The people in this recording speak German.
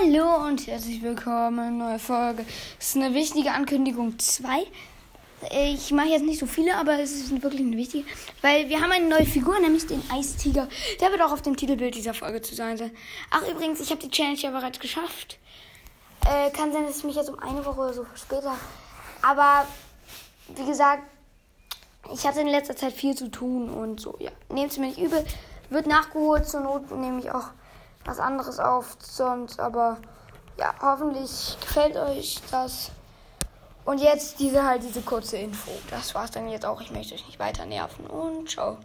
Hallo und herzlich willkommen, neue Folge. Es ist eine wichtige Ankündigung 2. Ich mache jetzt nicht so viele, aber es ist wirklich eine wichtige, weil wir haben eine neue Figur, nämlich den Eistiger. Der wird auch auf dem Titelbild dieser Folge zu sein sein. Ach übrigens, ich habe die Challenge ja bereits geschafft. Äh, kann sein, dass ich mich jetzt um eine Woche oder so später. Aber wie gesagt, ich hatte in letzter Zeit viel zu tun und so, ja. Nehmt es mir nicht übel. Wird nachgeholt, zur Not nehme ich auch was anderes auf sonst. Aber ja, hoffentlich gefällt euch das. Und jetzt diese halt diese kurze Info. Das war's dann jetzt auch. Ich möchte euch nicht weiter nerven und ciao.